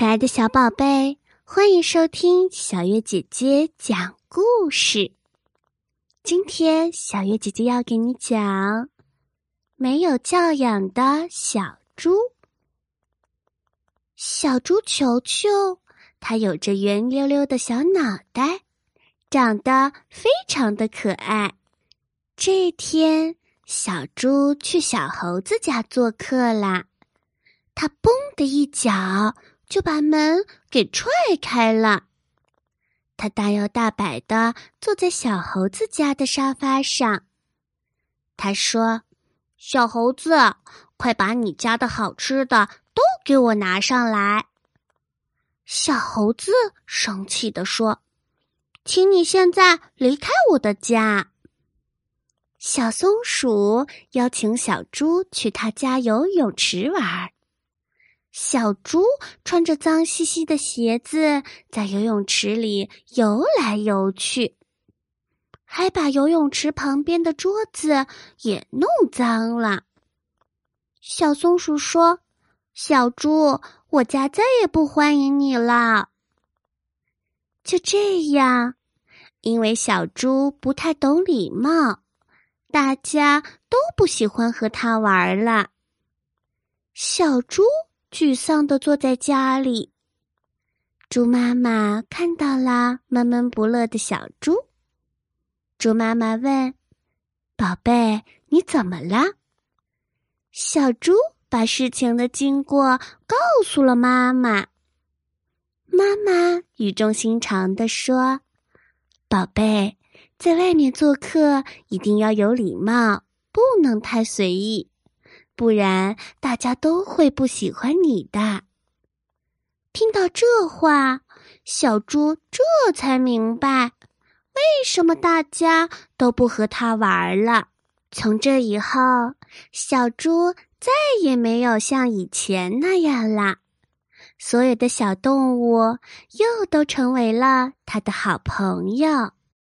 可爱的小宝贝，欢迎收听小月姐姐讲故事。今天，小月姐姐要给你讲没有教养的小猪。小猪球球，它有着圆溜溜的小脑袋，长得非常的可爱。这天，小猪去小猴子家做客啦，它“嘣”的一脚。就把门给踹开了。他大摇大摆的坐在小猴子家的沙发上。他说：“小猴子，快把你家的好吃的都给我拿上来。”小猴子生气的说：“请你现在离开我的家。”小松鼠邀请小猪去他家游泳池玩。小猪穿着脏兮兮的鞋子在游泳池里游来游去，还把游泳池旁边的桌子也弄脏了。小松鼠说：“小猪，我家再也不欢迎你了。”就这样，因为小猪不太懂礼貌，大家都不喜欢和他玩了。小猪。沮丧的坐在家里，猪妈妈看到了闷闷不乐的小猪。猪妈妈问：“宝贝，你怎么了？”小猪把事情的经过告诉了妈妈。妈妈语重心长的说：“宝贝，在外面做客一定要有礼貌，不能太随意。”不然，大家都会不喜欢你的。听到这话，小猪这才明白为什么大家都不和他玩了。从这以后，小猪再也没有像以前那样啦。所有的小动物又都成为了他的好朋友。